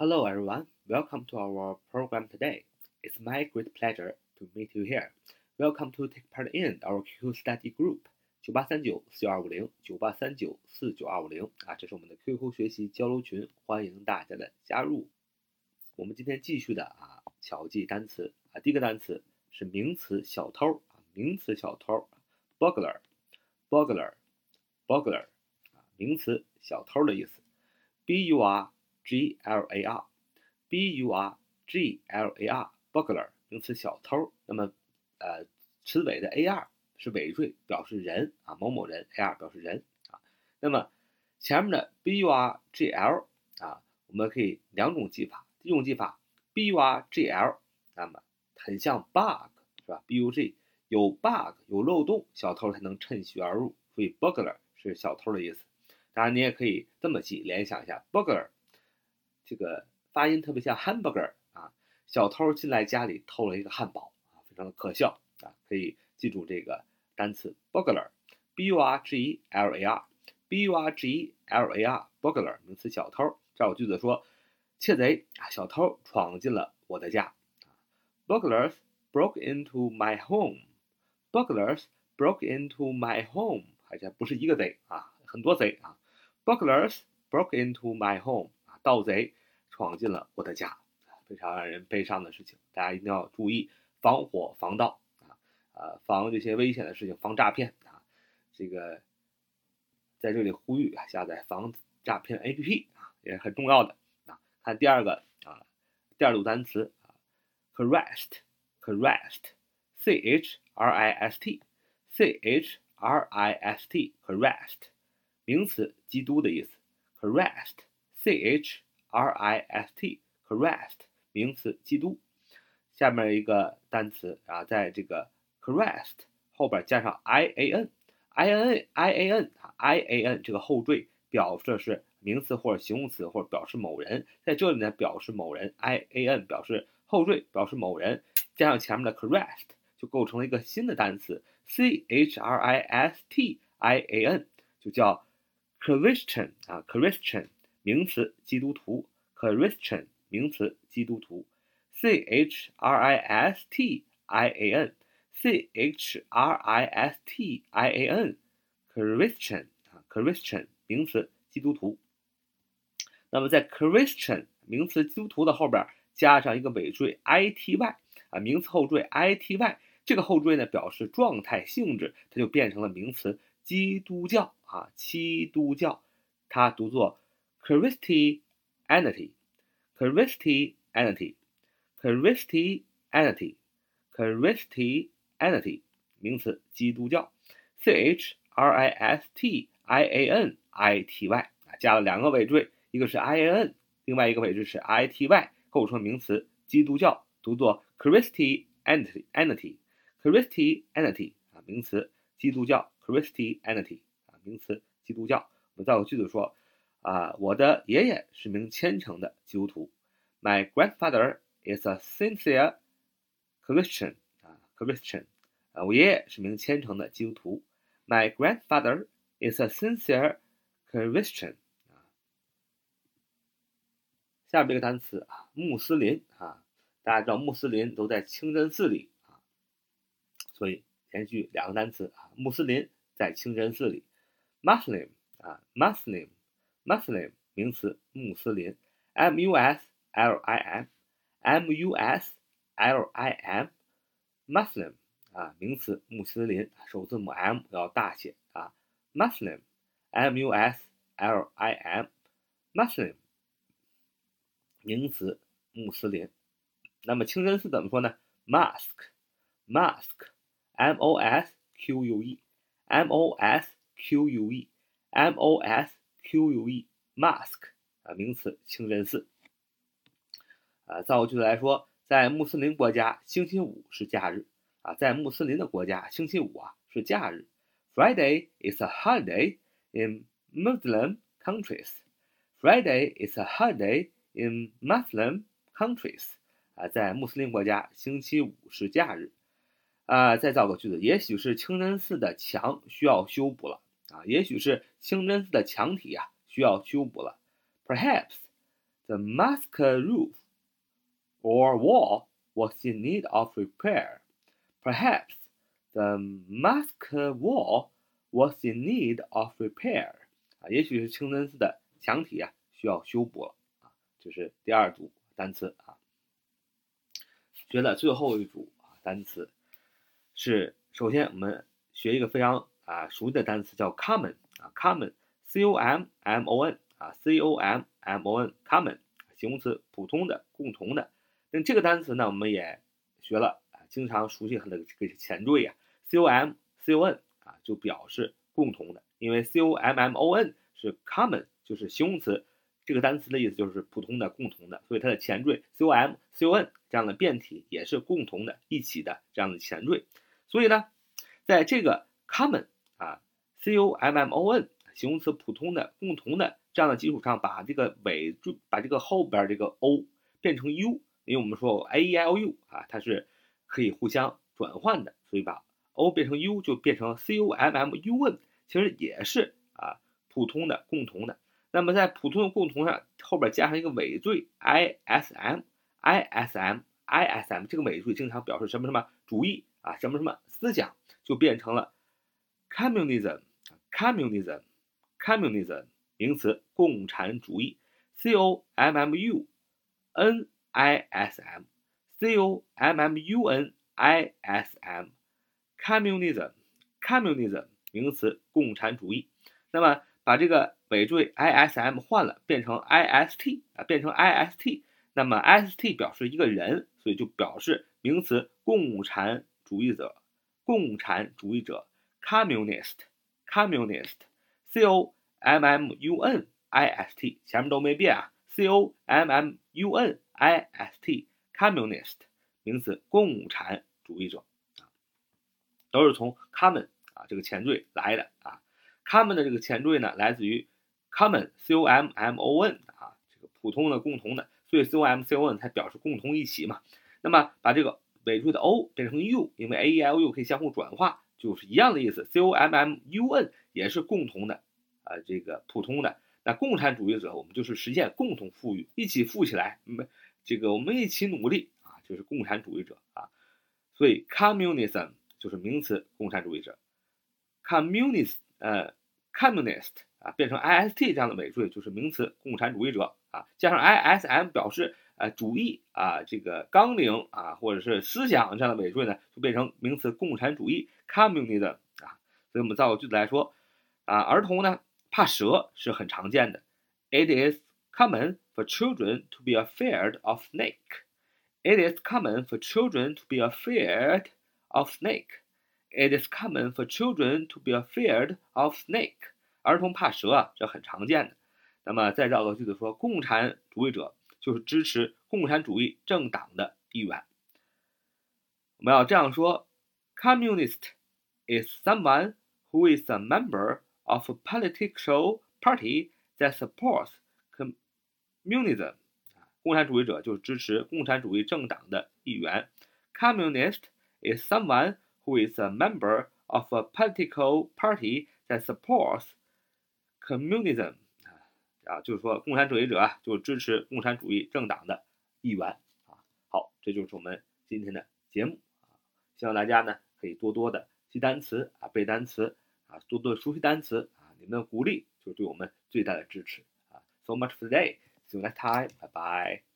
Hello, everyone. Welcome to our program today. It's my great pleasure to meet you here. Welcome to take part in our QQ study group. 九八三九四九二五零九八三九四九二五零啊，这是我们的 QQ 学习交流群，欢迎大家的加入。我们今天继续的啊，巧记单词啊，第一个单词是名词小偷啊，名词小偷，burglar，burglar，burglar 啊，名词小偷的意思，b u r g l a r，b u r g l a r，burglar 名词小偷，那么呃，词尾的 a r 是尾缀，表示人啊，某某人，a r 表示人啊，那么前面的 b u r g l 啊，我们可以两种记法。第一种记法，b u r g l，那么很像 bug 是吧？b u g 有 bug 有漏洞，小偷才能趁虚而入，所以 burglar 是小偷的意思。当然你也可以这么记，联想一下 burglar，这个发音特别像 hamburger 啊，小偷进来家里偷了一个汉堡啊，非常的可笑啊，可以记住这个单词 burglar，b u r g e l a r，b u r g e l a r，burglar 名词小偷。这儿有句子说。窃贼啊，小偷闯进了我的家。Burglars broke into my home. Burglars broke into my home. 而且不是一个贼啊，很多贼啊。Burglars broke into my home. 盗贼闯进了我的家，非常让人悲伤的事情。大家一定要注意防火防盗啊，呃，防这些危险的事情，防诈骗啊。这个在这里呼吁啊，下载防诈骗 APP 啊，也很重要的啊。看第二个啊，第二组单词啊，harassed，harassed，c h r i s t，c h r i s t，harassed，名词，基督的意思，Caress。Harassed，c h r i s t，harassed，名词，基督。下面一个单词啊，在这个 harassed 后边加上 I A N I N I A N 啊 I A N 这个后缀表示是。名词或者形容词或者表示某人，在这里呢表示某人，i a n 表示后缀，表示某人，加上前面的 correct 就构成了一个新的单词 c h r i s t i a n 就叫 Christian 啊 Christian 名词基督徒 Christian 名词基督徒 c h r i s t i a n c h r i s t i a n Christian 啊 Christian 名词基督徒。那么在 Christian 名词基督徒的后边加上一个尾缀 i t y 啊，名词后缀 i t y，这个后缀呢表示状态性质，它就变成了名词基督教啊，基督教，它读作 Christianity，Christianity，Christianity，Christianity，名词基督教，c h r i s t i a n i t y 啊，加了两个尾缀。一个是 i a n，另外一个位置是 i t y，构成名词基督教，读作 Christianity，Christianity 啊，名词基督教 Christianity 啊，名词基督教。我们造个句子说 啊，我的爷爷是名虔诚的基督徒，My grandfather is a sincere Christian 啊，Christian 啊，我爷爷是名虔诚的基督徒，My grandfather is a sincere Christian。啊下面这个单词啊，穆斯林啊，大家知道穆斯林都在清真寺里啊，所以连续两个单词啊，穆斯林在清真寺里，Muslim 啊，Muslim Muslim 名词，穆斯林，M U S L I M，M U S L I M，Muslim 啊，名词，穆斯林，首字母 M 要大写啊，Muslim，M U S L I M，Muslim。名词，穆斯林。那么清真寺怎么说呢？Mosque，Mosque，M O S Q U E，M O S Q U E，M O S Q U E Mask 啊，名词，清真寺。啊，造个句子来说，在穆斯林国家，星期五是假日啊。在穆斯林的国家，星期五啊是假日。Friday is a holiday in Muslim countries. Friday is a holiday. In Muslim countries，啊，在穆斯林国家，星期五是假日。啊，再造个句子，也许是清真寺的墙需要修补了。啊，也许是清真寺的墙体啊需要修补了。Perhaps the mosque roof or wall was in need of repair. Perhaps the mosque wall was in need of repair. 啊，也许是清真寺的墙体啊需要修补了啊。这是第二组单词啊。学的最后一组啊单词是，首先我们学一个非常啊熟悉的单词叫 common 啊，common，c o m m o n 啊，c o m m o n，common 形容词，普通的、共同的。那这个单词呢，我们也学了啊，经常熟悉它的这个前缀呀，c o m c o n 啊，就表示共同的，因为 c o m m o n 是 common，就是形容词。这个单词的意思就是普通的、共同的，所以它的前缀 c o m c o n 这样的变体也是共同的、一起的这样的前缀。所以呢，在这个 common 啊 c o m m o n 形容词普通的、共同的这样的基础上，把这个尾缀把这个后边这个 o 变成 u，因为我们说 a e i o u 啊，它是可以互相转换的，所以把 o 变成 u 就变成 c o m m u n，其实也是啊普通的、共同的。那么在普通的共同上后边加上一个尾缀 i s m i s m i s m，这个尾缀经常表示什么什么主义啊，什么什么思想，就变成了 communism communism communism 名词共产主义 c o m m u n i s m c o m m u n i s m communism communism 名词共产主义，那么。把这个尾缀 i s m 换了，变成 i s t 啊，变成 i s t，那么 i s t 表示一个人，所以就表示名词共产主义者，共产主义者 communist，communist，c o m m u n i s t 前面都没变啊，c o m m u n i s t，communist 名词共产主义者啊，都是从 common 啊这个前缀来的啊。common 的这个前缀呢，来自于 common，c o m m o n 啊，这个普通的、共同的，所以 c o m c o n 才表示共同一起嘛。那么把这个尾缀的 o 变成 u，因为 a e i o u 可以相互转化，就是一样的意思。c o m m u n 也是共同的，啊，这个普通的。那共产主义者，我们就是实现共同富裕，一起富起来，没这个我们一起努力啊，就是共产主义者啊。所以 communism 就是名词，共产主义者，communist 呃。communist 啊，变成 i s t 这样的尾缀就是名词共产主义者啊，加上 i s m 表示啊主义啊，这个纲领啊，或者是思想这样的尾缀呢，就变成名词共产主义 communism 啊。所以我们造个句子来说啊，儿童呢怕蛇是很常见的，it is common for children to be afraid of snake。It is common for children to be afraid of snake。It is common for children to be afraid of snake。儿童怕蛇啊，这很常见的。那么再造个句子说，共产主义者就是支持共产主义政党的一员。我们要这样说：Communist is someone who is a member of a political party that supports communism。共产主义者就是支持共产主义政党的一员。Communist is someone who is a member of a political party that supports communism 啊，就是说共产主义者啊，就支持共产主义政党的议员啊。好，这就是我们今天的节目啊，希望大家呢可以多多的记单词啊，背单词啊，多多熟悉单词啊，你们的鼓励就是对我们最大的支持啊。So much for today. See you next time. Bye bye.